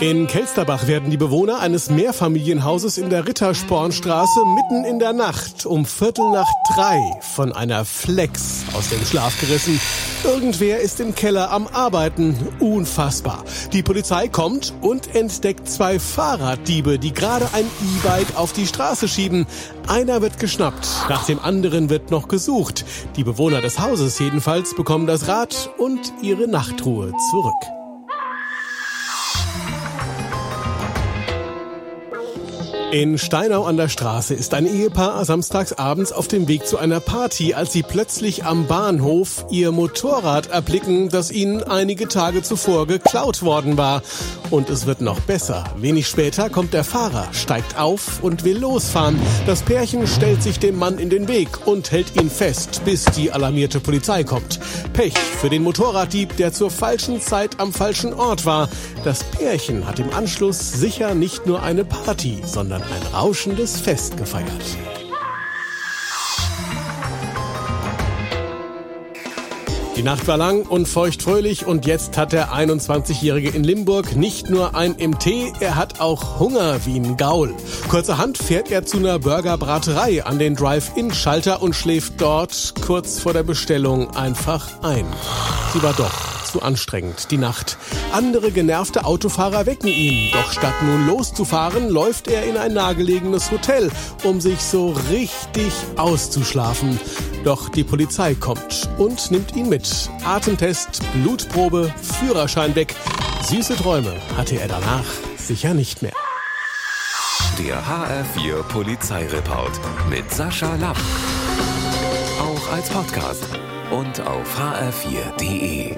In Kelsterbach werden die Bewohner eines Mehrfamilienhauses in der Ritterspornstraße mitten in der Nacht um Viertel nach drei von einer Flex aus dem Schlaf gerissen. Irgendwer ist im Keller am Arbeiten. Unfassbar. Die Polizei kommt und entdeckt zwei Fahrraddiebe, die gerade ein E-Bike auf die Straße schieben. Einer wird geschnappt, nach dem anderen wird noch gesucht. Die Bewohner des Hauses jedenfalls bekommen das Rad und ihre Nachtruhe zurück. In Steinau an der Straße ist ein Ehepaar samstags abends auf dem Weg zu einer Party, als sie plötzlich am Bahnhof ihr Motorrad erblicken, das ihnen einige Tage zuvor geklaut worden war. Und es wird noch besser. Wenig später kommt der Fahrer, steigt auf und will losfahren. Das Pärchen stellt sich dem Mann in den Weg und hält ihn fest, bis die alarmierte Polizei kommt. Pech für den Motorraddieb, der zur falschen Zeit am falschen Ort war. Das Pärchen hat im Anschluss sicher nicht nur eine Party, sondern ein rauschendes Fest gefeiert. Die Nacht war lang und feuchtfröhlich und jetzt hat der 21-Jährige in Limburg nicht nur ein MT, er hat auch Hunger wie ein Gaul. Kurzerhand fährt er zu einer Burgerbraterei an den Drive-In-Schalter und schläft dort kurz vor der Bestellung einfach ein. Sie war doch zu anstrengend, die Nacht. Andere genervte Autofahrer wecken ihn. Doch statt nun loszufahren, läuft er in ein nahegelegenes Hotel, um sich so richtig auszuschlafen. Doch die Polizei kommt und nimmt ihn mit. Atemtest, Blutprobe, Führerschein weg. Süße Träume hatte er danach sicher nicht mehr. Der HR4 Polizeireport mit Sascha Lapp. Auch als Podcast und auf hr4.de.